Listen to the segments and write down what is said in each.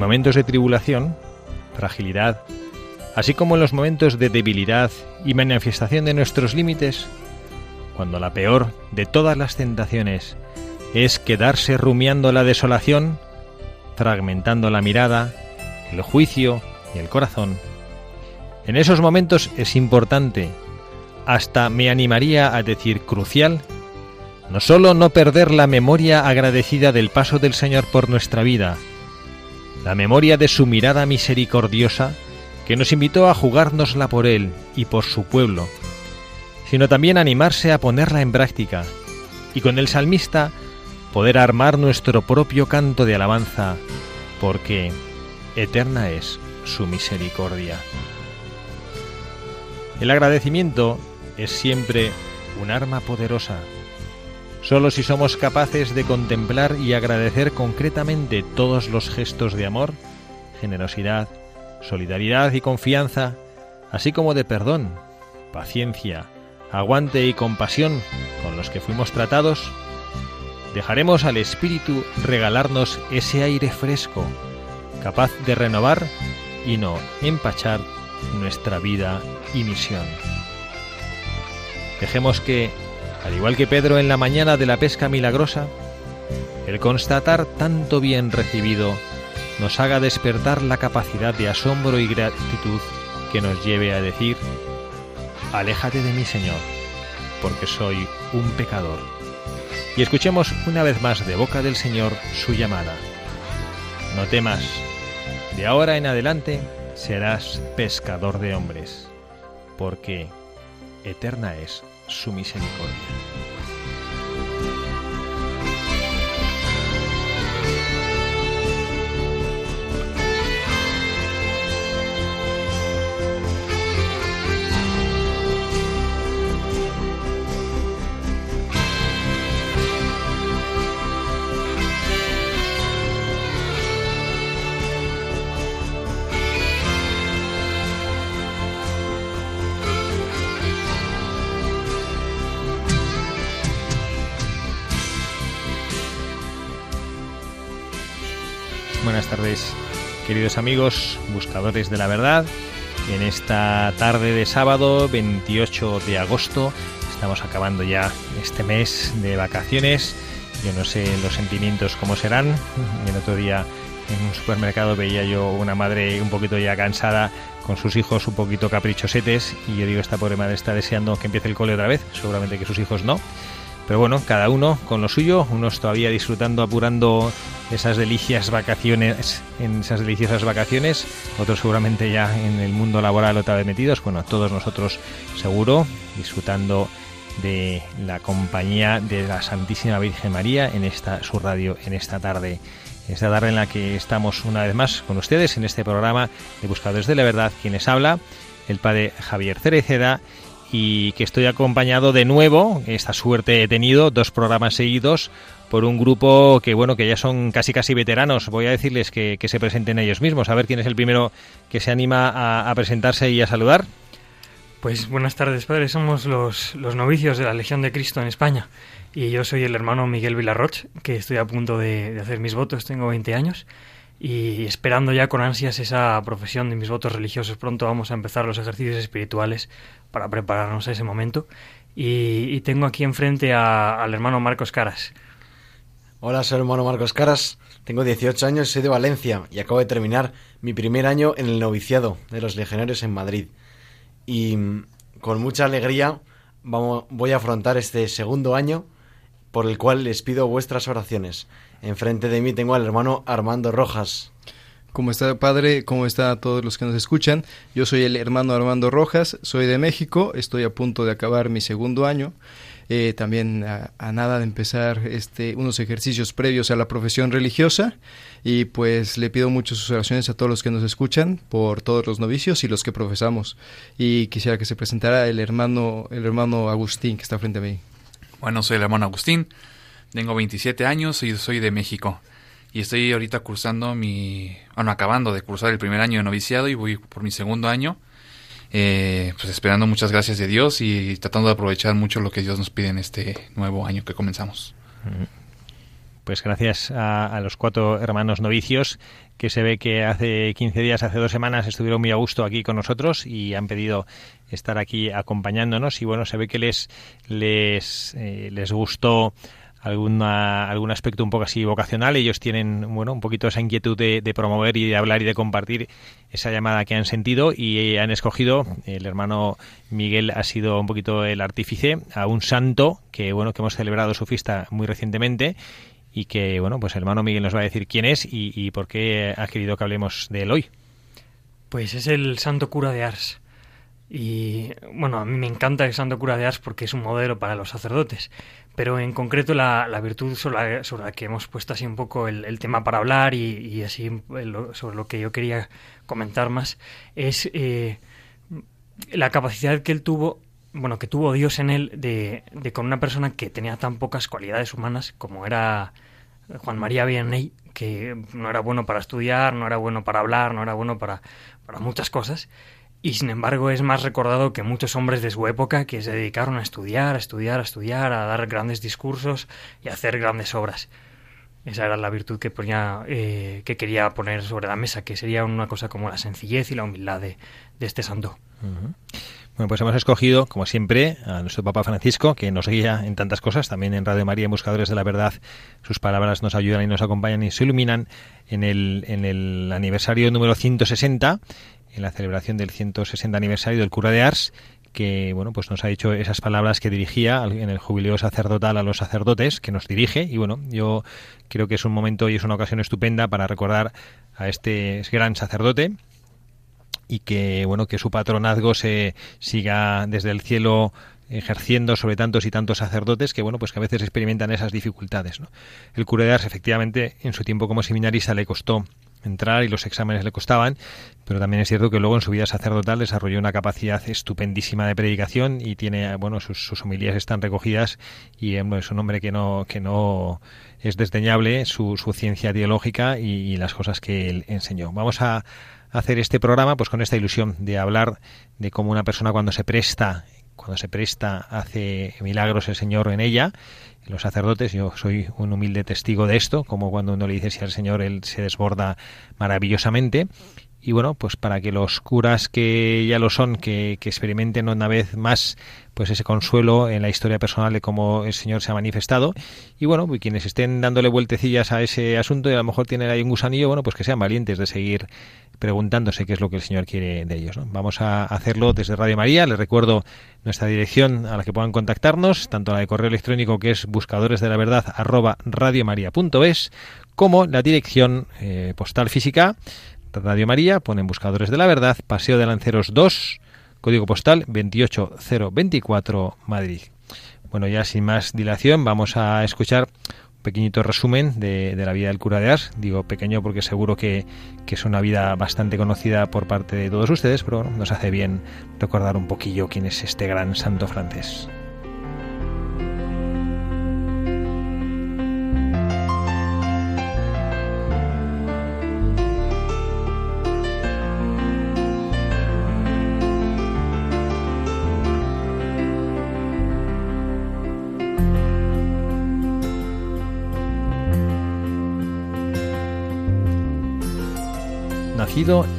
En momentos de tribulación, fragilidad, así como en los momentos de debilidad y manifestación de nuestros límites, cuando la peor de todas las tentaciones es quedarse rumiando la desolación, fragmentando la mirada, el juicio y el corazón. En esos momentos es importante, hasta me animaría a decir crucial, no solo no perder la memoria agradecida del paso del Señor por nuestra vida, la memoria de su mirada misericordiosa que nos invitó a jugárnosla por Él y por su pueblo, sino también animarse a ponerla en práctica y con el salmista poder armar nuestro propio canto de alabanza, porque eterna es su misericordia. El agradecimiento es siempre un arma poderosa. Solo si somos capaces de contemplar y agradecer concretamente todos los gestos de amor, generosidad, solidaridad y confianza, así como de perdón, paciencia, aguante y compasión con los que fuimos tratados, dejaremos al Espíritu regalarnos ese aire fresco, capaz de renovar y no empachar nuestra vida y misión. Dejemos que, al igual que Pedro en la mañana de la pesca milagrosa, el constatar tanto bien recibido nos haga despertar la capacidad de asombro y gratitud que nos lleve a decir, Aléjate de mí, Señor, porque soy un pecador. Y escuchemos una vez más de boca del Señor su llamada. No temas, de ahora en adelante serás pescador de hombres, porque eterna es su misericordia. Queridos amigos, buscadores de la verdad. En esta tarde de sábado, 28 de agosto, estamos acabando ya este mes de vacaciones. Yo no sé los sentimientos cómo serán. El otro día en un supermercado veía yo una madre un poquito ya cansada con sus hijos un poquito caprichosetes y yo digo, esta pobre madre está deseando que empiece el cole otra vez, seguramente que sus hijos no. Pero bueno, cada uno con lo suyo, unos todavía disfrutando, apurando esas delicias vacaciones, en esas deliciosas vacaciones, otros seguramente ya en el mundo laboral otra vez metidos, bueno, todos nosotros seguro, disfrutando de la compañía de la Santísima Virgen María en esta su radio en esta tarde. Esta tarde en la que estamos una vez más con ustedes en este programa de Buscadores de la Verdad, quienes habla, el padre Javier Cereceda y que estoy acompañado de nuevo, esta suerte he tenido, dos programas seguidos por un grupo que bueno que ya son casi casi veteranos. Voy a decirles que, que se presenten ellos mismos, a ver quién es el primero que se anima a, presentarse y a saludar. Pues buenas tardes, padre. Somos los, los novicios de la Legión de Cristo en España. Y yo soy el hermano Miguel Villarroch, que estoy a punto de, de hacer mis votos, tengo 20 años. y esperando ya con ansias esa profesión de mis votos religiosos. Pronto vamos a empezar los ejercicios espirituales para prepararnos a ese momento. Y, tengo aquí enfrente al hermano Marcos Caras. Hola, soy hermano Marcos Caras. Tengo 18 años, soy de Valencia y acabo de terminar mi primer año en el noviciado de los legionarios en Madrid. Y mm, con mucha alegría voy a afrontar este segundo año por el cual les pido vuestras oraciones. Enfrente de mí tengo al hermano Armando Rojas. ¿Cómo está, padre? ¿Cómo está todos los que nos escuchan? Yo soy el hermano Armando Rojas, soy de México, estoy a punto de acabar mi segundo año. Eh, también a, nada de empezar este, unos ejercicios previos a la profesión religiosa y pues le pido muchas sus oraciones a todos los que nos escuchan por todos los novicios y los que profesamos y quisiera que se presentara el hermano el hermano Agustín que está frente a mí. Bueno, soy el hermano Agustín, tengo 27 años y soy de México. Y estoy ahorita cursando mi... Bueno, acabando de cursar el primer año de noviciado y voy por mi segundo año. Eh, pues esperando muchas gracias de Dios y tratando de aprovechar mucho lo que Dios nos pide en este nuevo año que comenzamos. Pues gracias a, los cuatro hermanos novicios que se ve que hace 15 días, hace dos semanas estuvieron muy a gusto aquí con nosotros y han pedido estar aquí acompañándonos y bueno, se ve que les les, eh, les gustó alguna, algún aspecto un poco así vocacional. Ellos tienen, bueno, un poquito esa inquietud de, promover y de hablar y de compartir esa llamada que han sentido y han escogido, el hermano Miguel ha sido un poquito el artífice, a un santo que, bueno, que hemos celebrado su fiesta muy recientemente y que, bueno, pues el hermano Miguel nos va a decir quién es y, y por qué ha querido que hablemos de él hoy. Pues es el santo cura de Ars. Y bueno, a mí me encanta el santo cura de Ars porque es un modelo para los sacerdotes. Pero en concreto la, la virtud sobre la, que hemos puesto así un poco el, tema para hablar y, así sobre lo que yo quería comentar más es eh, la capacidad que él tuvo, bueno, que tuvo Dios en él de, de con una persona que tenía tan pocas cualidades humanas como era Juan María Vianney, que no era bueno para estudiar, no era bueno para hablar, no era bueno para, para muchas cosas y sin embargo es más recordado que muchos hombres de su época que se dedicaron a estudiar, a estudiar, a estudiar, a dar grandes discursos y a hacer grandes obras. Esa era la virtud que ponía, eh, que quería poner sobre la mesa, que sería una cosa como la sencillez y la humildad de, este santo. Bueno, pues hemos escogido, como siempre, a nuestro Papa Francisco, que nos guía en tantas cosas, también en Radio María, en Buscadores de la Verdad. Sus palabras nos ayudan y nos acompañan y se iluminan en el, en el aniversario número 160 en la celebración del 160 aniversario del cura de Ars, que bueno pues nos ha dicho esas palabras que dirigía en el jubileo sacerdotal a los sacerdotes que nos dirige y bueno yo creo que es un momento y es una ocasión estupenda para recordar a este gran sacerdote y que bueno que su patronazgo se siga desde el cielo ejerciendo sobre tantos y tantos sacerdotes que bueno pues que a veces experimentan esas dificultades ¿no? el cura de Ars efectivamente en su tiempo como seminarista le costó entrar y los exámenes le costaban, pero también es cierto que luego en su vida sacerdotal desarrolló una capacidad estupendísima de predicación y tiene, bueno, sus, sus homilías están recogidas y es un hombre que no, que no es desdeñable su, su ciencia teológica y, las cosas que él enseñó. Vamos a hacer este programa pues con esta ilusión de hablar de cómo una persona cuando se presta cuando se presta hace milagros el Señor en ella los sacerdotes, yo soy un humilde testigo de esto, como cuando uno le dice si al Señor él se desborda maravillosamente. Y bueno, pues para que los curas que ya lo son, que, que experimenten una vez más pues ese consuelo en la historia personal de cómo el Señor se ha manifestado. Y bueno, pues quienes estén dándole vueltecillas a ese asunto y a lo mejor tienen ahí un gusanillo, bueno, pues que sean valientes de seguir preguntándose qué es lo que el Señor quiere de ellos. Vamos a hacerlo desde Radio María. Les recuerdo nuestra dirección a la que puedan contactarnos, tanto la de correo electrónico que es buscadores de la verdad arroba radiomaria.es, como la dirección eh, postal física Radio María, ponen buscadores de la verdad, Paseo de Lanceros 2, código postal 28024 Madrid. Bueno, ya sin más dilación, vamos a escuchar un pequeñito resumen de, la vida del cura de Ars. Digo pequeño porque seguro que, que, es una vida bastante conocida por parte de todos ustedes, pero nos hace bien recordar un poquillo quién es este gran santo francés.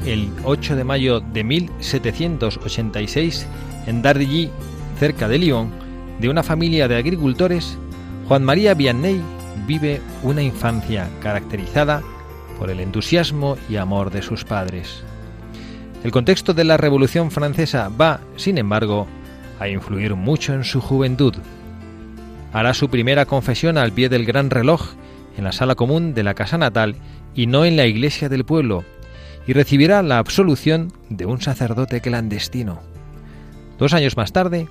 El 8 de mayo de 1786 en Dardilly, cerca de Lyon, de una familia de agricultores, Juan María Vianney vive una infancia caracterizada por el entusiasmo y amor de sus padres. El contexto de la Revolución Francesa va, sin embargo, a influir mucho en su juventud. Hará su primera confesión al pie del gran reloj en la sala común de la casa natal y no en la iglesia del pueblo, y recibirá la absolución de un sacerdote clandestino. Dos años más tarde,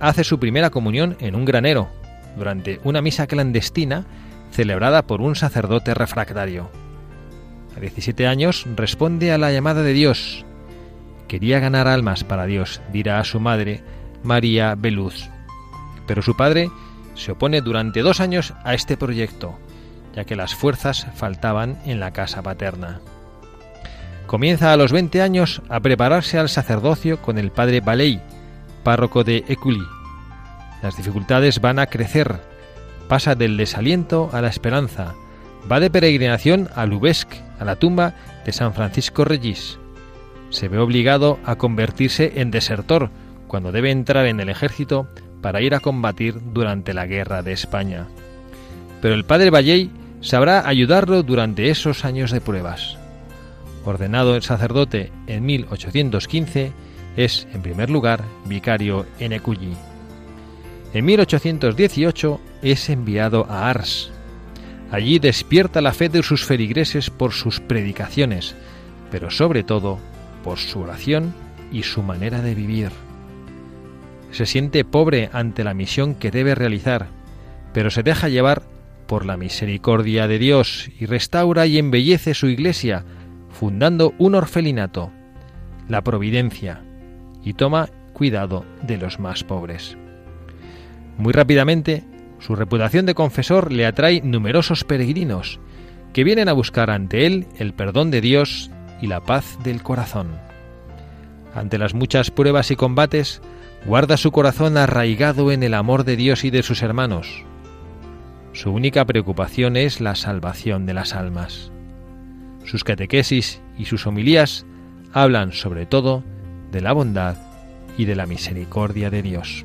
hace su primera comunión en un granero, durante una misa clandestina celebrada por un sacerdote refractario. A 17 años responde a la llamada de Dios. Quería ganar almas para Dios, dirá a su madre, María Beluz. Pero su padre se opone durante dos años a este proyecto, ya que las fuerzas faltaban en la casa paterna. Comienza a los 20 años a prepararse al sacerdocio con el padre Baley, párroco de Écully. Las dificultades van a crecer. Pasa del desaliento a la esperanza. Va de peregrinación a Lubesc, a la tumba de San Francisco Regis. Se ve obligado a convertirse en desertor cuando debe entrar en el ejército para ir a combatir durante la guerra de España. Pero el padre Valley sabrá ayudarlo durante esos años de pruebas. Ordenado el sacerdote en 1815, es, en primer lugar, vicario en Ecully. En 1818 es enviado a Ars. Allí despierta la fe de sus feligreses por sus predicaciones, pero sobre todo por su oración y su manera de vivir. Se siente pobre ante la misión que debe realizar, pero se deja llevar por la misericordia de Dios y restaura y embellece su iglesia, fundando un orfelinato, la Providencia, y toma cuidado de los más pobres. Muy rápidamente, su reputación de confesor le atrae numerosos peregrinos que vienen a buscar ante él el perdón de Dios y la paz del corazón. Ante las muchas pruebas y combates, guarda su corazón arraigado en el amor de Dios y de sus hermanos. Su única preocupación es la salvación de las almas. Sus catequesis y sus homilías hablan sobre todo de la bondad y de la misericordia de Dios.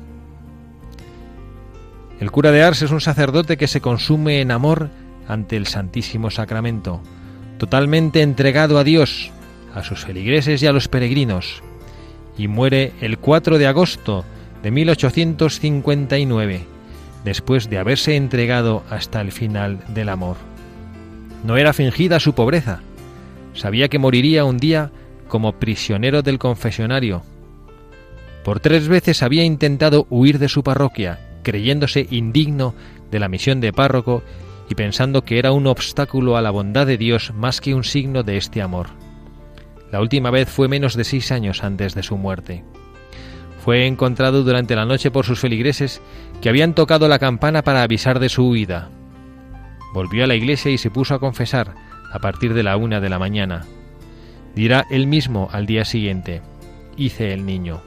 El cura de Ars es un sacerdote que se consume en amor ante el Santísimo Sacramento, totalmente entregado a Dios, a sus feligreses y a los peregrinos, y muere el 4 de agosto de 1859, después de haberse entregado hasta el final del amor. No era fingida su pobreza, sabía que moriría un día como prisionero del confesionario. Por tres veces había intentado huir de su parroquia, creyéndose indigno de la misión de párroco y pensando que era un obstáculo a la bondad de Dios más que un signo de este amor. La última vez fue menos de seis años antes de su muerte. Fue encontrado durante la noche por sus feligreses que habían tocado la campana para avisar de su huida. Volvió a la iglesia y se puso a confesar a partir de la una de la mañana. Dirá él mismo al día siguiente, hice el niño.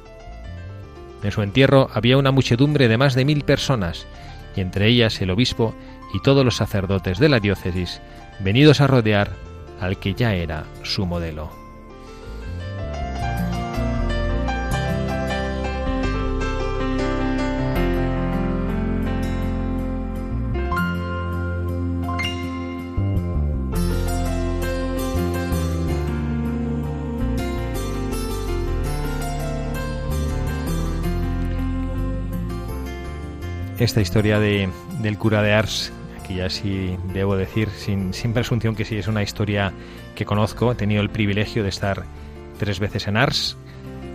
En su entierro había una muchedumbre de más de mil personas, y entre ellas el obispo y todos los sacerdotes de la diócesis, venidos a rodear al que ya era su modelo. Esta historia de, del cura de Ars, que ya sí debo decir, sin, sin presunción que sí es una historia que conozco. He tenido el privilegio de estar tres veces en Ars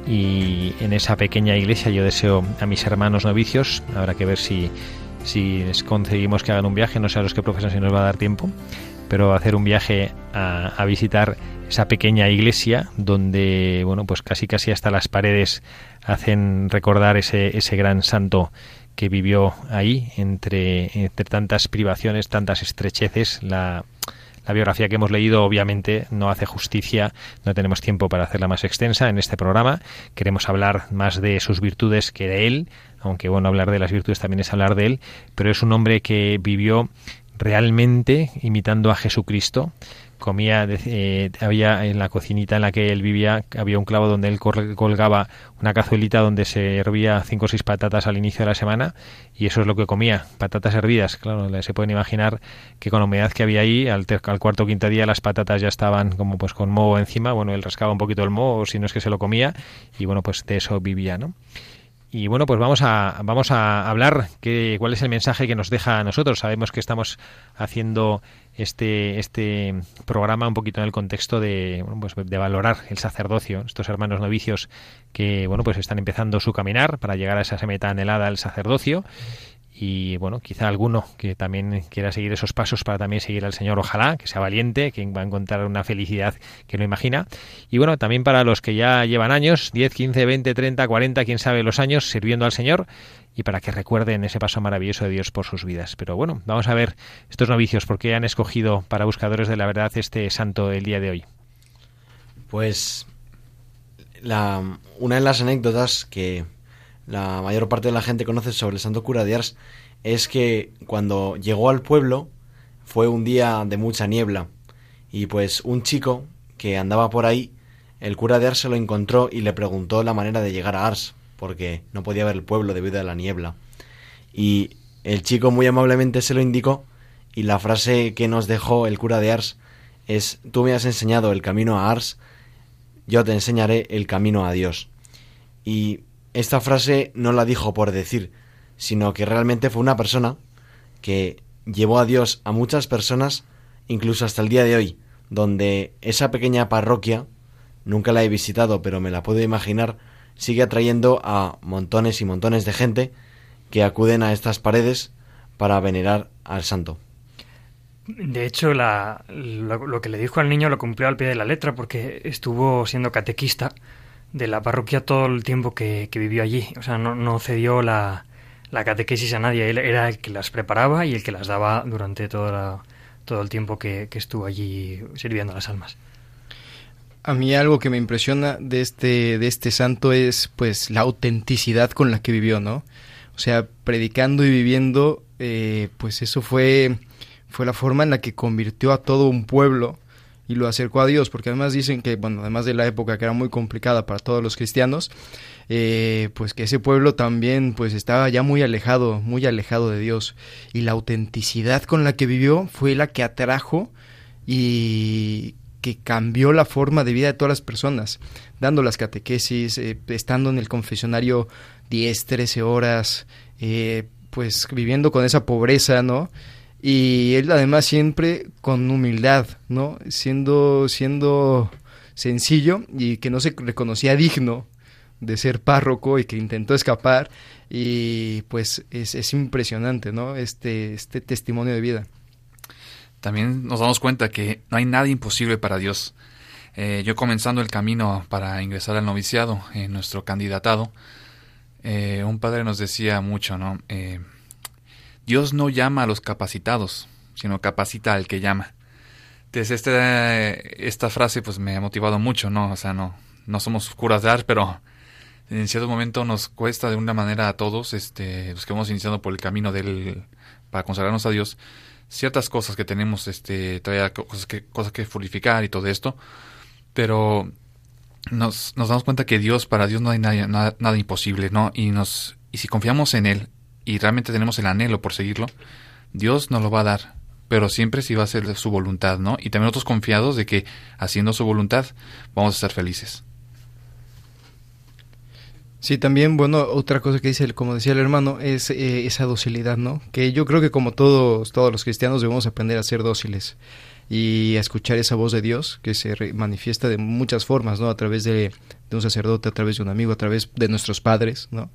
y en esa pequeña iglesia yo deseo a mis hermanos novicios, habrá que ver si, si les conseguimos que hagan un viaje, no sé a los que profesan si nos va a dar tiempo, pero hacer un viaje a, a visitar esa pequeña iglesia donde, bueno, pues casi casi hasta las paredes hacen recordar ese, ese gran santo que vivió ahí entre, tantas privaciones, tantas estrecheces. La biografía que hemos leído obviamente no hace justicia, no tenemos tiempo para hacerla más extensa en este programa. Queremos hablar más de sus virtudes que de él, aunque bueno, hablar de las virtudes también es hablar de él, pero es un hombre que vivió realmente imitando a Jesucristo, comía, eh, había en la cocinita en la que él vivía, había un clavo donde él colgaba una cazuelita donde se hervía cinco o seis patatas al inicio de la semana y eso es lo que comía, patatas hervidas. Claro, se pueden imaginar que con la humedad que había ahí, al, al cuarto o quinto día las patatas ya estaban como pues con moho encima, bueno, él rascaba un poquito el moho, si no es que se lo comía, y bueno, pues de eso vivía, ¿no? Y bueno, pues vamos a, vamos a hablar que, cuál es el mensaje que nos deja a nosotros. Sabemos que estamos haciendo este, este programa un poquito en el contexto de, bueno, pues de valorar el sacerdocio, estos hermanos novicios que bueno, pues están empezando su caminar para llegar a esa meta anhelada del sacerdocio y bueno, quizá alguno que también quiera seguir esos pasos para también seguir al Señor, ojalá, que sea valiente, que va a encontrar una felicidad que no imagina. Y bueno, también para los que ya llevan años, 10, 15, 20, 30, 40, quién sabe los años, sirviendo al Señor, y para que recuerden ese paso maravilloso de Dios por sus vidas. Pero bueno, vamos a ver estos novicios, por qué han escogido para buscadores de la verdad este santo el día de hoy. Pues la, una de las anécdotas que la mayor parte de la gente conoce sobre el santo cura de Ars es que cuando llegó al pueblo fue un día de mucha niebla y pues un chico que andaba por ahí, el cura de Ars se lo encontró y le preguntó la manera de llegar a Ars porque no podía ver el pueblo debido a la niebla. Y el chico muy amablemente se lo indicó y la frase que nos dejó el cura de Ars es tú me has enseñado el camino a Ars, yo te enseñaré el camino a Dios. Y esta frase no la dijo por decir, sino que realmente fue una persona que llevó a Dios a muchas personas, incluso hasta el día de hoy, donde esa pequeña parroquia, nunca la he visitado, pero me la puedo imaginar, sigue atrayendo a montones y montones de gente que acuden a estas paredes para venerar al santo. De hecho, la, lo, que le dijo al niño lo cumplió al pie de la letra porque estuvo siendo catequista de la parroquia todo el tiempo que, vivió allí. O sea, no, cedió la, catequesis a nadie. Él era el que las preparaba y el que las daba durante todo, todo el tiempo que, estuvo allí sirviendo a las almas. A mí algo que me impresiona de este, de este santo es pues la autenticidad con la que vivió, ¿no? O sea, predicando y viviendo, eh, pues eso fue, fue la forma en la que convirtió a todo un pueblo y lo acercó a Dios, porque además dicen que, bueno, además de la época que era muy complicada para todos los cristianos, eh, pues que ese pueblo también pues estaba ya muy alejado, muy alejado de Dios. Y la autenticidad con la que vivió fue la que atrajo y que cambió la forma de vida de todas las personas, dando las catequesis, eh, estando en el confesionario 10, 13 horas, eh, pues viviendo con esa pobreza, ¿no? Y él además siempre con humildad, ¿no? Siendo, siendo sencillo y que no se reconocía digno de ser párroco y que intentó escapar y pues es, es impresionante, ¿no? Este, este testimonio de vida. También nos damos cuenta que no hay nada imposible para Dios. Eh, yo comenzando el camino para ingresar al noviciado, en nuestro candidatado, eh, un padre nos decía mucho, ¿no? Eh, Dios no llama a los capacitados, sino capacita al que llama. Entonces, este, esta frase pues me ha motivado mucho, ¿no? O sea, no, no somos curas de arte, pero en cierto momento nos cuesta de una manera a todos, este, los que hemos iniciado por el camino del, para consagrarnos a Dios, ciertas cosas que tenemos, este, todavía cosas que, cosas que purificar y todo esto, pero nos, nos damos cuenta que Dios, para Dios no hay nada, nada, nada imposible, ¿no? Y nos, y si confiamos en Él, y realmente tenemos el anhelo por seguirlo, Dios nos lo va a dar, pero siempre si va a ser su voluntad, ¿no? Y también nosotros confiados de que haciendo su voluntad vamos a estar felices. Sí, también, bueno, otra cosa que dice, como decía el hermano, es eh, esa docilidad, ¿no? Que yo creo que como todos, todos los cristianos debemos aprender a ser dóciles y escuchar esa voz de Dios que se manifiesta de muchas formas, ¿no? A través de, de, un sacerdote, a través de un amigo, a través de nuestros padres, ¿no?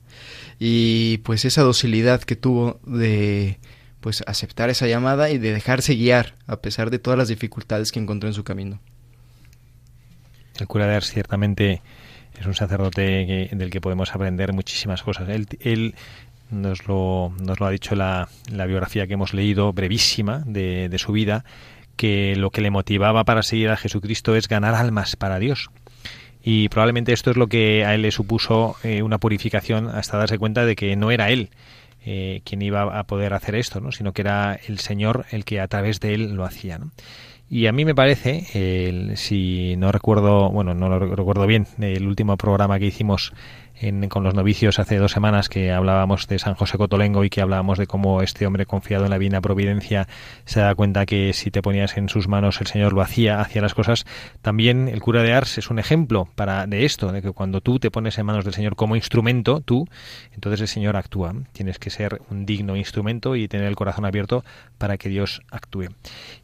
Y pues esa docilidad que tuvo de pues aceptar esa llamada y de dejarse guiar a pesar de todas las dificultades que encontró en su camino. El cura de Ars ciertamente es un sacerdote del que podemos aprender muchísimas cosas. Él, él nos, lo, nos lo ha dicho la, la biografía que hemos leído, brevísima, de, de su vida, que lo que le motivaba para seguir a Jesucristo es ganar almas para Dios. Y probablemente esto es lo que a él le supuso eh, una purificación hasta darse cuenta de que no era él eh, quien iba a poder hacer esto, ¿no? sino que era el Señor el que a través de él lo hacía. Y a mí me parece, si no recuerdo, bueno, no lo recuerdo bien, el último programa que hicimos en- con los novicios hace dos semanas que hablábamos de San José Cotolengo y que hablábamos de cómo este hombre confiado en la divina providencia se da cuenta que si te ponías en sus manos el Señor lo hacía, hacía las cosas. También el cura de Ars es un ejemplo para de esto, de que cuando tú te pones en manos del Señor como instrumento, tú, entonces el Señor actúa. Tienes que ser un digno instrumento y tener el corazón abierto para que Dios actúe.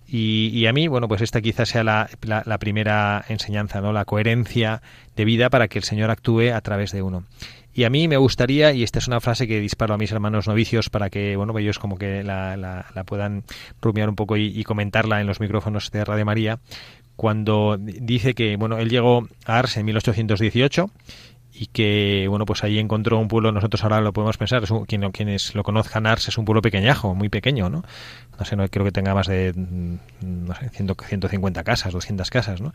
Y, a mí, bueno, pues esta quizás sea la, la- primera enseñanza, ¿no? La coherencia de vida para que el Señor actúe a través de uno. Y a mí me gustaría, y esta es una frase que disparo a mis hermanos novicios para que, bueno, ellos como que la, la- puedan rumiar un poco y, y comentarla en los micrófonos de Radio María, cuando dice que, bueno, él llegó a Ars en 1818 y que bueno pues ahí encontró un pueblo nosotros ahora lo podemos pensar es un- quien- quienes lo conozcan Ars es un pueblo pequeñajo muy pequeño no no sé no creo que tenga más de mm, no sé 100 150 casas 200 casas no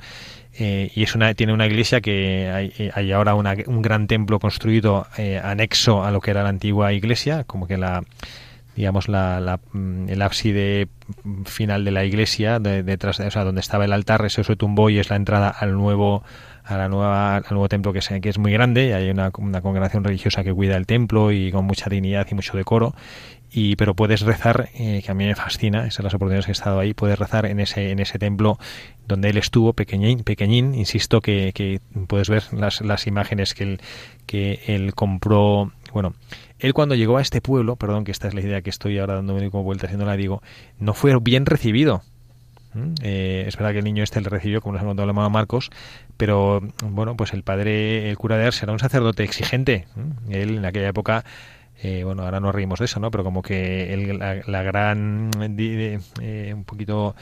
Eh, y es una tiene una iglesia que hay, eh, hay ahora una- un gran templo construido eh, anexo a lo que era la antigua iglesia como que la digamos la, la, mm, el ábside final de la iglesia de- detrás de, o sea donde estaba el altar eso se tumbó y es la entrada al nuevo a la nueva al nuevo templo que es, que es muy grande. Y hay una, congregación religiosa que cuida el templo y con mucha dignidad y mucho decoro. Y pero puedes rezar eh, que a mí me fascina esas son las oportunidades que he estado ahí puedes rezar en ese en ese templo donde él estuvo pequeñín pequeñín. Insisto que, que puedes ver las, las imágenes que él que él compró. Bueno él cuando llegó a este pueblo perdón que esta es la idea que estoy ahora dándome como vuelta haciéndola digo no fue bien recibido. Eh, es verdad que el niño este le recibió, como nos ha contado el hermano Marcos, pero bueno, pues el padre, el cura de Ars, era un sacerdote exigente. ¿Mm? Él en aquella época, eh, bueno, ahora nos reímos de eso, ¿no? Pero como que él, la, la gran, eh, un poquito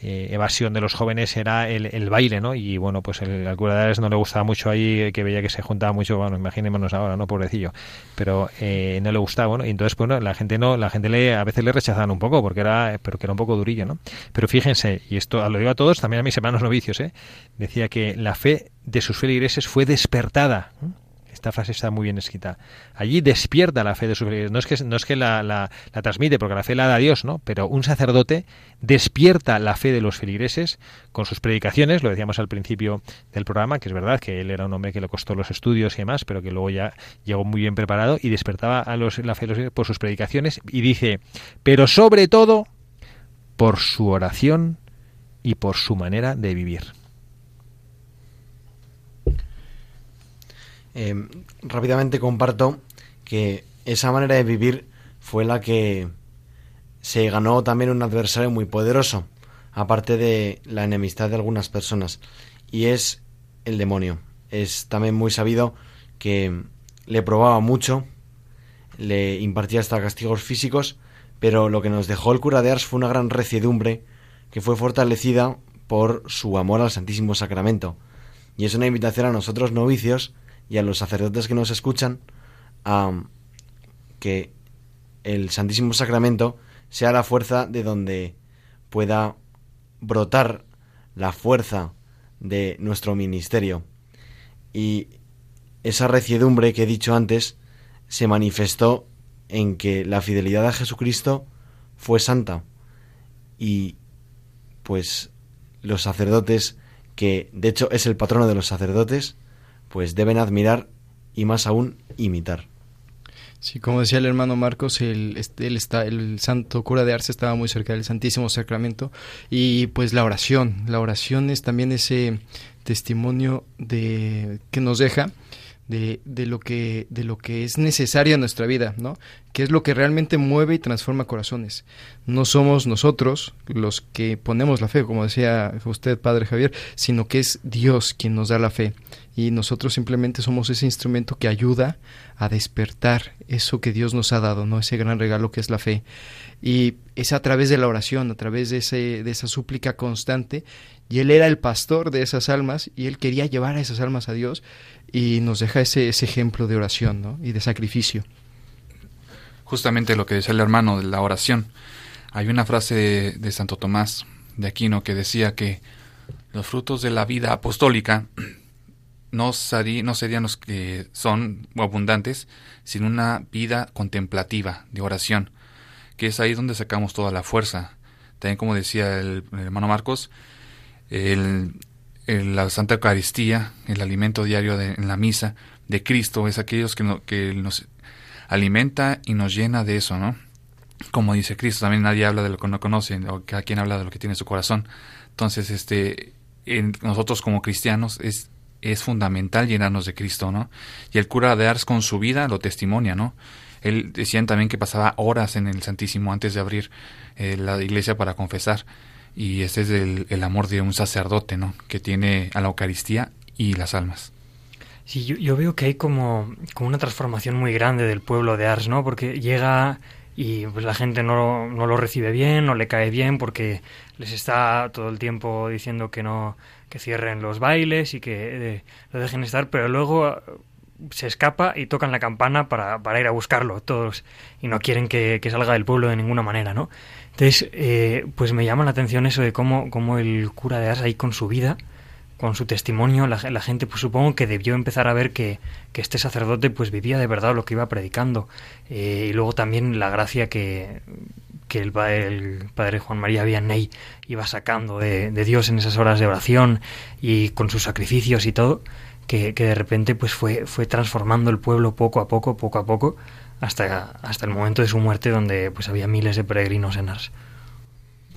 eh, evasión de los jóvenes era el, el baile, ¿no? Y bueno, pues el, al cura de no le gustaba mucho ahí, que veía que se juntaba mucho, bueno, imaginémonos ahora, ¿no? Pobrecillo. Pero eh, no le gustaba, bueno, y entonces, bueno, la gente no, la gente le, a veces le rechazaban un poco, porque era, pero que era un poco durillo, ¿no? Pero fíjense, y esto lo digo a todos, también a mis hermanos novicios, ¿eh? Decía que la fe de sus feligreses fue despertada. Esta frase está muy bien escrita. Allí despierta la fe de sus. No es que, no es que la, la- transmite, porque la fe la da Dios, ¿no? Pero un sacerdote despierta la fe de los feligreses con sus predicaciones, lo decíamos al principio del programa, que es verdad que él era un hombre que le costó los estudios y demás, pero que luego ya llegó muy bien preparado y despertaba a los, la fe de los por sus predicaciones y dice, pero sobre todo por su oración y por su manera de vivir. Eh, rápidamente comparto que esa manera de vivir fue la que se ganó también un adversario muy poderoso, aparte de la enemistad de algunas personas, y es el demonio. Es también muy sabido que le probaba mucho, le impartía hasta castigos físicos, pero lo que nos dejó el cura de Ars fue una gran reciedumbre que fue fortalecida por su amor al Santísimo Sacramento. Y es una invitación a nosotros novicios y a los sacerdotes que nos escuchan que el Santísimo Sacramento sea la fuerza de donde pueda brotar la fuerza de nuestro ministerio. Y esa reciedumbre que he dicho antes se manifestó en que la fidelidad a Jesucristo fue santa. Y pues los sacerdotes, que de hecho es el patrono de los sacerdotes, pues deben admirar y más aún imitar. Sí, como decía el hermano Marcos, el, este, está, el santo cura de Arce estaba muy cerca del Santísimo Sacramento y pues la oración, la oración es también ese testimonio de que nos deja de, de lo que de lo que es necesario en nuestra vida, ¿no? Que es lo que realmente mueve y transforma corazones. No somos nosotros los que ponemos la fe, como decía usted, Padre Javier, sino que es Dios quien nos da la fe y nosotros simplemente somos ese instrumento que ayuda a despertar eso que Dios nos ha dado, ¿no? Ese gran regalo que es la fe. Y es a través de la oración, a través de, ese, de esa súplica constante. Y Él era el pastor de esas almas y Él quería llevar a esas almas a Dios y nos deja ese, ese ejemplo de oración ¿no? y de sacrificio. Justamente lo que decía el hermano de la oración. Hay una frase de, Santo Tomás de Aquino que decía que los frutos de la vida apostólica no, seri- no serían los que son abundantes sin una vida contemplativa de oración, que es ahí donde sacamos toda la fuerza También como decía el, el hermano Marcos, el- la Santa Eucaristía, el alimento diario de, en la misa de Cristo, es aquellos que, que nos alimenta y nos llena de eso, ¿no? Como dice Cristo, también nadie habla de lo que no conoce, o cada quien habla de lo que tiene en su corazón. Entonces, este, en nosotros como cristianos es, es fundamental llenarnos de Cristo, ¿no? Y el cura de Ars con su vida lo testimonia, ¿no? Él decían también que pasaba horas en el Santísimo antes de abrir eh, la iglesia para confesar. Y ese es el, el amor de un sacerdote, ¿no? Que tiene a la Eucaristía y las almas. Sí, yo, yo veo que hay como, como una transformación muy grande del pueblo de Ars, ¿no? Porque llega y pues la gente no, no lo recibe bien, no le cae bien porque les está todo el tiempo diciendo que no que cierren los bailes y que eh, lo dejen estar, pero luego eh, se escapa y tocan la campana para, para ir a buscarlo todos y no quieren que, que salga del pueblo de ninguna manera, ¿no? Entonces, eh, pues me llama la atención eso de cómo, cómo el cura de Ars ahí con su vida con su testimonio, la, la gente pues supongo que debió empezar a ver que, que este sacerdote pues vivía de verdad lo que iba predicando. Eh, y luego también la gracia que, que el, el padre Juan María Vianney iba sacando de, de Dios en esas horas de oración y con sus sacrificios y todo, que, que de repente pues fue, fue transformando el pueblo poco a poco, poco a poco, hasta, hasta el momento de su muerte donde pues había miles de peregrinos en Ars.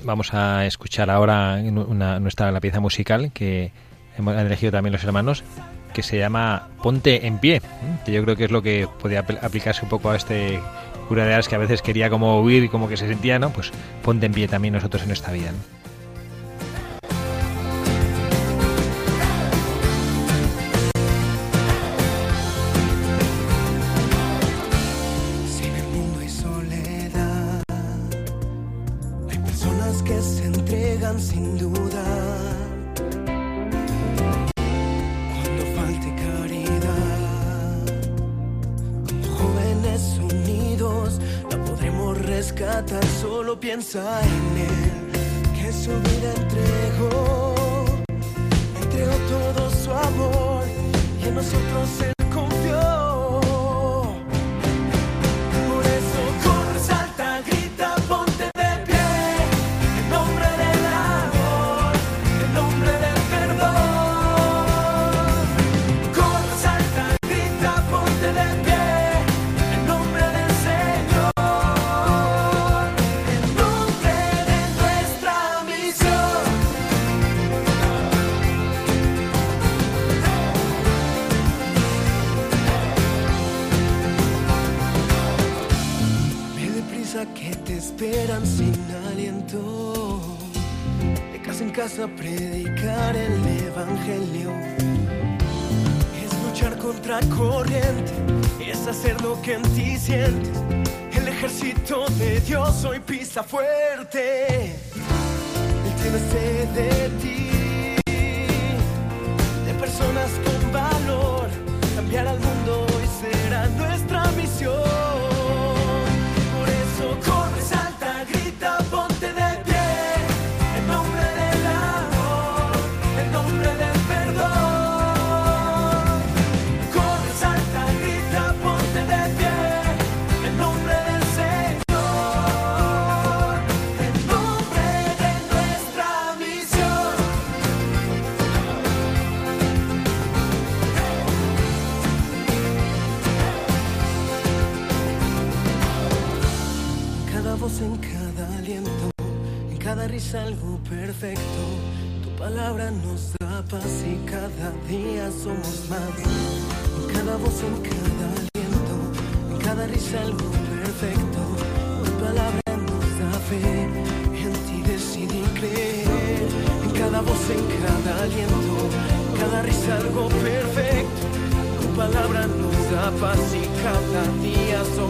Vamos a escuchar ahora una, nuestra la pieza musical que hemos elegido también los hermanos, que se llama Ponte en pie, ¿eh? que yo creo que es lo que podía apl- aplicarse un poco a este cura de Ars que a veces quería como huir, como que se sentía, ¿no? Pues ponte en pie también nosotros en nuestra vida. ¿no? Solo luchar contra corriente, es hacer lo que en ti sientes. El ejército de Dios hoy pisa fuerte. Él tiene sed de ti, de personas con cada risa algo perfecto. Tu palabra nos da paz y cada día somos más. En cada voz, en cada aliento, en cada risa algo perfecto. Tu palabra nos da fe, en ti decidí creer. En cada voz, en cada aliento, en cada risa algo perfecto. Tu palabra nos da paz y cada día somos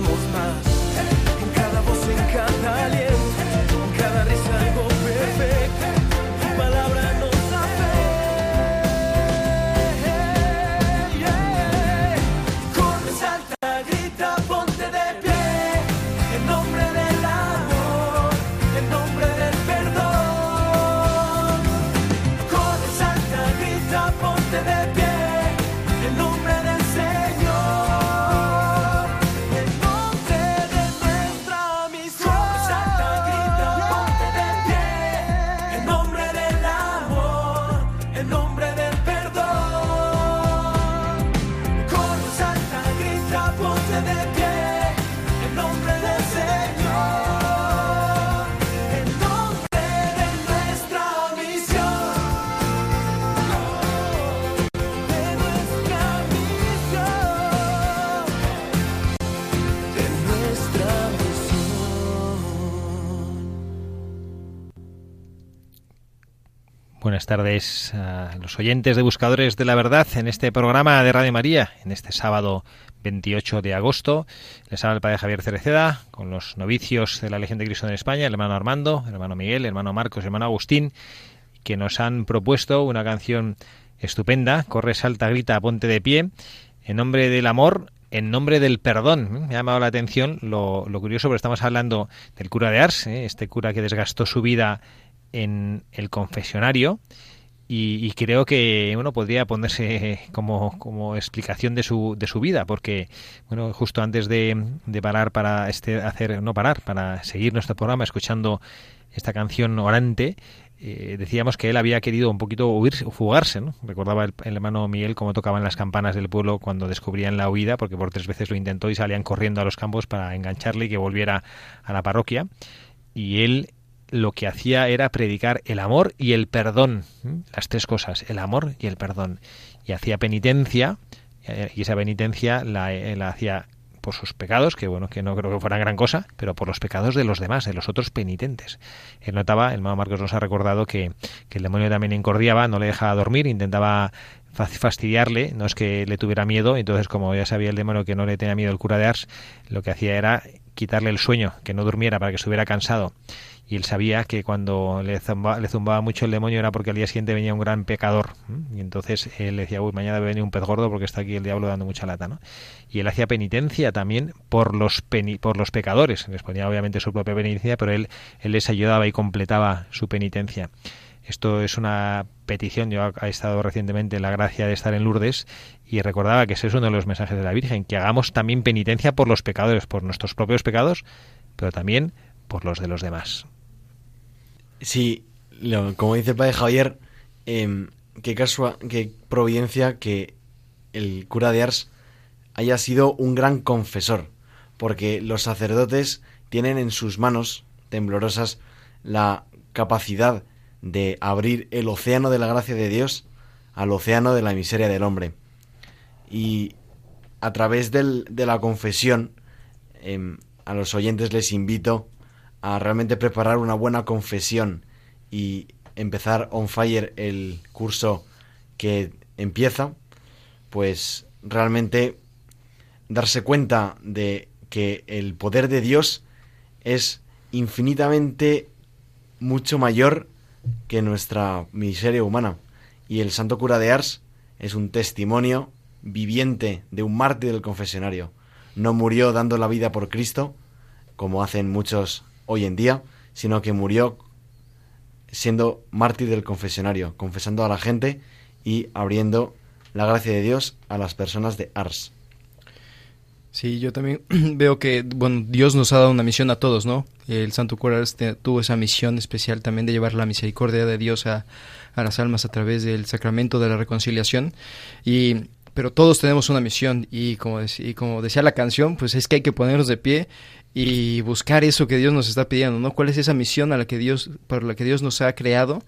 tardes a los oyentes de Buscadores de la Verdad en este programa de Radio María, en este sábado 28 de agosto. Les habla el Padre Javier Cereceda con los novicios de la Legión de Cristo en España, el hermano Armando, el hermano Miguel, el hermano Marcos, el hermano Agustín, que nos han propuesto una canción estupenda, Corre, salta, grita, ponte de pie, en nombre del amor, en nombre del perdón. Me ha llamado la atención lo, curioso, pero estamos hablando del cura de Ars, ¿eh? este cura que desgastó su vida en el confesionario y, creo que uno podría ponerse como, como explicación de su, de su vida porque bueno justo antes de, de parar para este hacer no parar para seguir nuestro programa escuchando esta canción orante eh, decíamos que él había querido un poquito huir, fugarse, ¿no? Recordaba el, el, hermano Miguel cómo tocaban las campanas del pueblo cuando descubrían la huida, porque por tres veces lo intentó y salían corriendo a los campos para engancharle y que volviera a la parroquia. Y él lo que hacía era predicar el amor y el perdón, las tres cosas, el amor y el perdón. Y hacía penitencia, eh, y esa penitencia la, eh, la hacía por sus pecados, que bueno, que no creo que fueran gran cosa, pero por los pecados de los demás, de los otros penitentes. Él notaba, el hermano Marcos nos ha recordado que, que el demonio también encordiaba, no le dejaba dormir, intentaba fastidiarle, no es que le tuviera miedo, entonces como ya sabía el demonio que no le tenía miedo el cura de Ars, lo que hacía era quitarle el sueño, que no durmiera para que estuviera cansado y él sabía que cuando le zumbaba, mucho el demonio era porque al día siguiente venía un gran pecador y entonces él decía, uy, mañana venir un pez gordo porque está aquí el diablo dando mucha lata, ¿no? Y él hacía penitencia también por los por los pecadores, les ponía obviamente su propia penitencia, pero él, él les ayudaba y completaba su penitencia. Esto es una petición. Yo he estado recientemente en la gracia de estar en Lourdes y recordaba que ese es uno de los mensajes de la Virgen, que hagamos también penitencia por los pecadores, por nuestros propios pecados, pero también por los de los demás. Sí, como dice el padre Javier, eh, qué, casua, qué providencia que el cura de Ars haya sido un gran confesor, porque los sacerdotes tienen en sus manos temblorosas la capacidad de abrir el océano de la gracia de Dios al océano de la miseria del hombre. Y a través del, de la confesión, em, a los oyentes les invito a realmente preparar una buena confesión y empezar on fire el curso que empieza, pues realmente darse cuenta de que el poder de Dios es infinitamente mucho mayor que nuestra miseria humana. Y el santo cura de Ars es un testimonio viviente de un mártir del confesionario. No murió dando la vida por Cristo, como hacen muchos hoy en día, sino que murió siendo mártir del confesionario, confesando a la gente y abriendo la gracia de Dios a las personas de Ars. Sí, yo también veo que bueno, Dios nos ha dado una misión a todos, ¿no? El Santo Cura tuvo esa misión especial también de llevar la misericordia de Dios a, a las almas a través del sacramento de la reconciliación. Y pero todos tenemos una misión y como, y como decía la canción, pues es que hay que ponernos de pie y buscar eso que Dios nos está pidiendo, ¿no? ¿Cuál es esa misión a la que Dios, por la que Dios nos ha creado?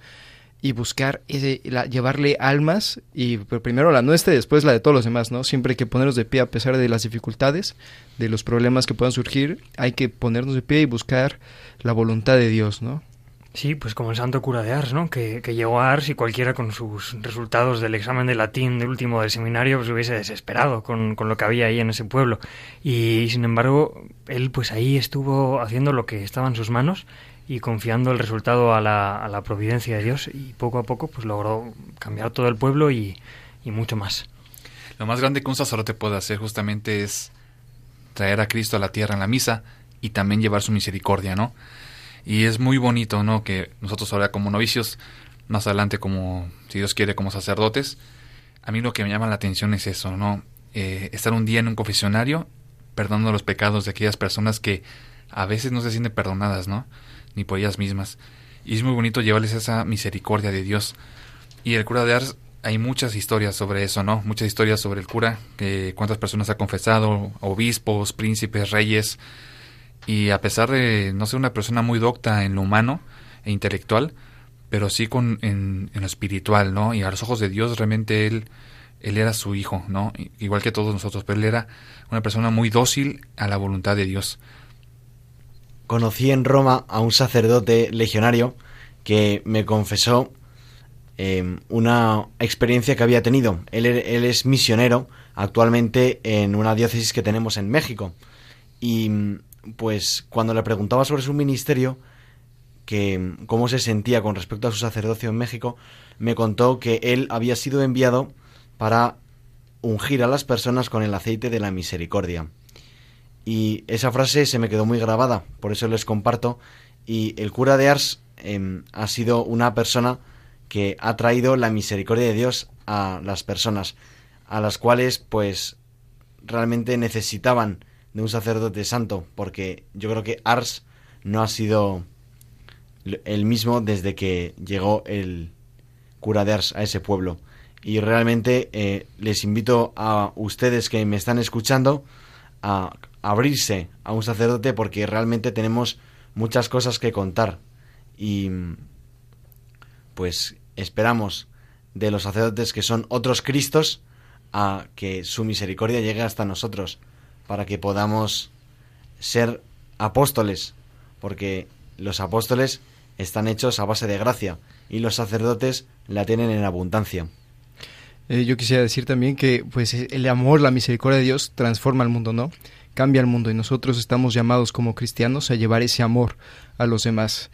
Y buscar ese, llevarle almas, y primero la nuestra y después la de todos los demás, ¿no? Siempre hay que ponernos de pie a pesar de las dificultades, de los problemas que puedan surgir, hay que ponernos de pie y buscar la voluntad de Dios, ¿no? Sí, pues como el santo cura de Ars, ¿no? Que, llegó a Ars y cualquiera con sus resultados del examen de latín de último del seminario pues hubiese desesperado con, con, lo que había ahí en ese pueblo. Y sin embargo, él pues ahí estuvo haciendo lo que estaba en sus manos y confiando el resultado a la, a la providencia de Dios y poco a poco pues logró cambiar todo el pueblo y, y mucho más. Lo más grande que un sacerdote puede hacer justamente es traer a Cristo a la tierra en la misa y también llevar su misericordia, ¿no? Y es muy bonito, ¿no? Que nosotros ahora como novicios, más adelante como, si Dios quiere, como sacerdotes, a mí lo que me llama la atención es eso, ¿no? Eh, estar un día en un confesionario perdonando los pecados de aquellas personas que a veces no se sienten perdonadas, ¿no? Ni por ellas mismas. Y es muy bonito llevarles esa misericordia de Dios. Y el cura de Ars, hay muchas historias sobre eso, ¿no? Muchas historias sobre el cura, que cuántas personas ha confesado, obispos, príncipes, reyes, y a pesar de no ser una persona muy docta en lo humano e intelectual, pero sí con, en, lo espiritual, ¿no? Y a los ojos de Dios realmente él, él era su hijo, ¿no? Igual que todos nosotros, pero él era una persona muy dócil a la voluntad de Dios. Conocí en Roma a un sacerdote legionario que me confesó eh, una experiencia que había tenido. Él, él, es misionero actualmente en una diócesis que tenemos en México. Y pues cuando le preguntaba sobre su ministerio, que cómo se sentía con respecto a su sacerdocio en México, me contó que él había sido enviado para ungir a las personas con el aceite de la misericordia. Y esa frase se me quedó muy grabada, por eso les comparto. Y el cura de Ars eh, ha sido una persona que ha traído la misericordia de Dios a las personas, a las cuales pues realmente necesitaban de un sacerdote santo, porque yo creo que Ars no ha sido el mismo desde que llegó el cura de Ars a ese pueblo. Y realmente eh, les invito a ustedes que me están escuchando a abrirse a un sacerdote porque realmente tenemos muchas cosas que contar. Y pues esperamos de los sacerdotes que son otros Cristos a que su misericordia llegue hasta nosotros para que podamos ser apóstoles, porque los apóstoles están hechos a base de gracia y los sacerdotes la tienen en abundancia. Eh, yo quisiera decir también que pues el amor, la misericordia de Dios transforma el mundo, ¿no? Cambia el mundo y nosotros estamos llamados como cristianos a llevar ese amor a los demás.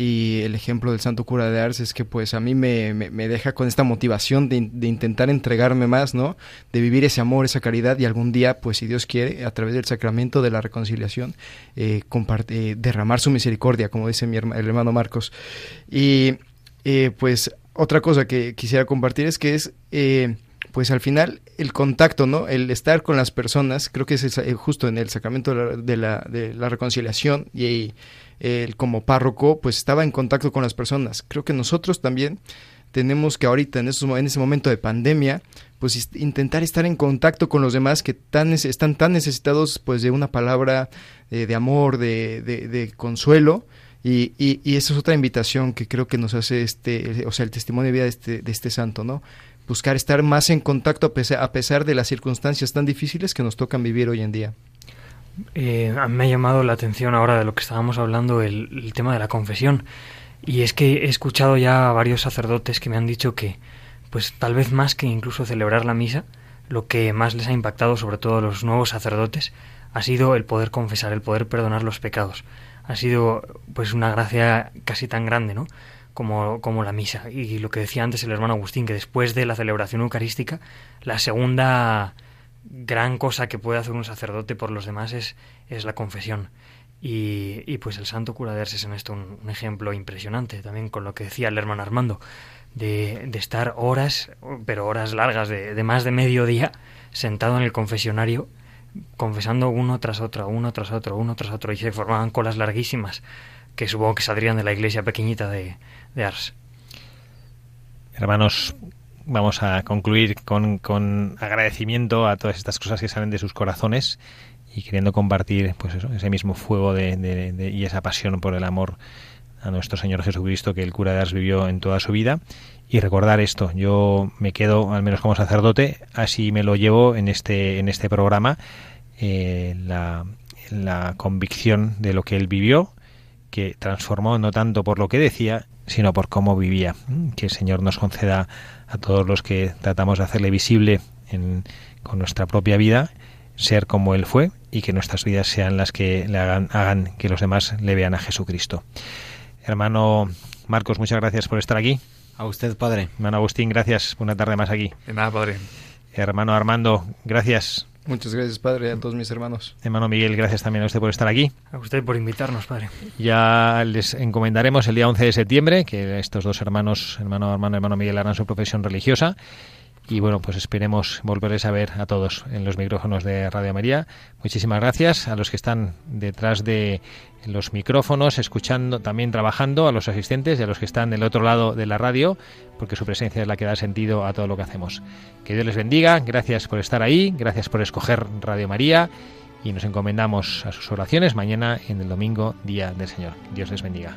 Y el ejemplo del Santo Cura de Ars es que pues a mí me, me, deja con esta motivación de, de, intentar entregarme más, ¿no? De vivir ese amor, esa caridad y algún día, pues si Dios quiere, a través del sacramento de la reconciliación, eh, comparte, eh, derramar su misericordia, como dice mi el hermano Marcos. Y eh, pues otra cosa que quisiera compartir es que es, eh, pues al final, el contacto, ¿no? El estar con las personas, creo que es el, justo en el sacramento de la, de la reconciliación y él como párroco, pues estaba en contacto con las personas. Creo que nosotros también tenemos que ahorita, en, esos, en ese momento de pandemia, pues intentar estar en contacto con los demás que tan, están tan necesitados pues de una palabra eh, de amor, de, de, de consuelo, y, y, y, esa es otra invitación que creo que nos hace este, o sea, el testimonio de vida de este, de este santo, ¿no? Buscar estar más en contacto a pesar, a pesar de las circunstancias tan difíciles que nos tocan vivir hoy en día. Eh, me ha llamado la atención ahora de lo que estábamos hablando, el, el, tema de la confesión. Y es que he escuchado ya a varios sacerdotes que me han dicho que, pues tal vez más que incluso celebrar la misa, lo que más les ha impactado, sobre todo a los nuevos sacerdotes, ha sido el poder confesar, el poder perdonar los pecados ha sido pues una gracia casi tan grande, ¿no? Como, como la misa. Y lo que decía antes el hermano Agustín, que después de la celebración eucarística, la segunda gran cosa que puede hacer un sacerdote por los demás es, es la confesión. Y, y, pues el santo cura de Ars es en esto un, un, ejemplo impresionante, también con lo que decía el hermano Armando, de, de estar horas, pero horas largas, de, de más de medio día, sentado en el confesionario, confesando uno tras otro, uno tras otro, uno tras otro, y se formaban colas larguísimas que supongo que saldrían de la iglesia pequeñita de, de Ars. Hermanos, vamos a concluir con, con, agradecimiento a todas estas cosas que salen de sus corazones y queriendo compartir pues eso, ese mismo fuego de, de, de, y esa pasión por el amor a nuestro Señor Jesucristo que el cura de Ars vivió en toda su vida. Y recordar esto yo me quedo al menos como sacerdote así me lo llevo en este en este programa eh, la, la convicción de lo que él vivió que transformó no tanto por lo que decía sino por cómo vivía que el Señor nos conceda a todos los que tratamos de hacerle visible en, con nuestra propia vida ser como él fue y que nuestras vidas sean las que le hagan, hagan que los demás le vean a Jesucristo hermano Marcos muchas gracias por estar aquí a usted, padre. Hermano Agustín, gracias una tarde más aquí. De nada, padre. Hermano Armando, gracias. Muchas gracias, padre, a todos mis hermanos. Hermano Miguel, gracias también a usted por estar aquí. A usted por invitarnos, padre. Ya les encomendaremos el día 11 de septiembre que estos dos hermanos, hermano Armando y hermano Miguel, harán su profesión religiosa. Y bueno, pues esperemos volverles a ver a todos en los micrófonos de Radio María. Muchísimas gracias a los que están detrás de los micrófonos, escuchando, también trabajando, a los asistentes y a los que están del otro lado de la radio, porque su presencia es la que da sentido a todo lo que hacemos. Que Dios les bendiga, gracias por estar ahí, gracias por escoger Radio María y nos encomendamos a sus oraciones mañana en el domingo, Día del Señor. Dios les bendiga.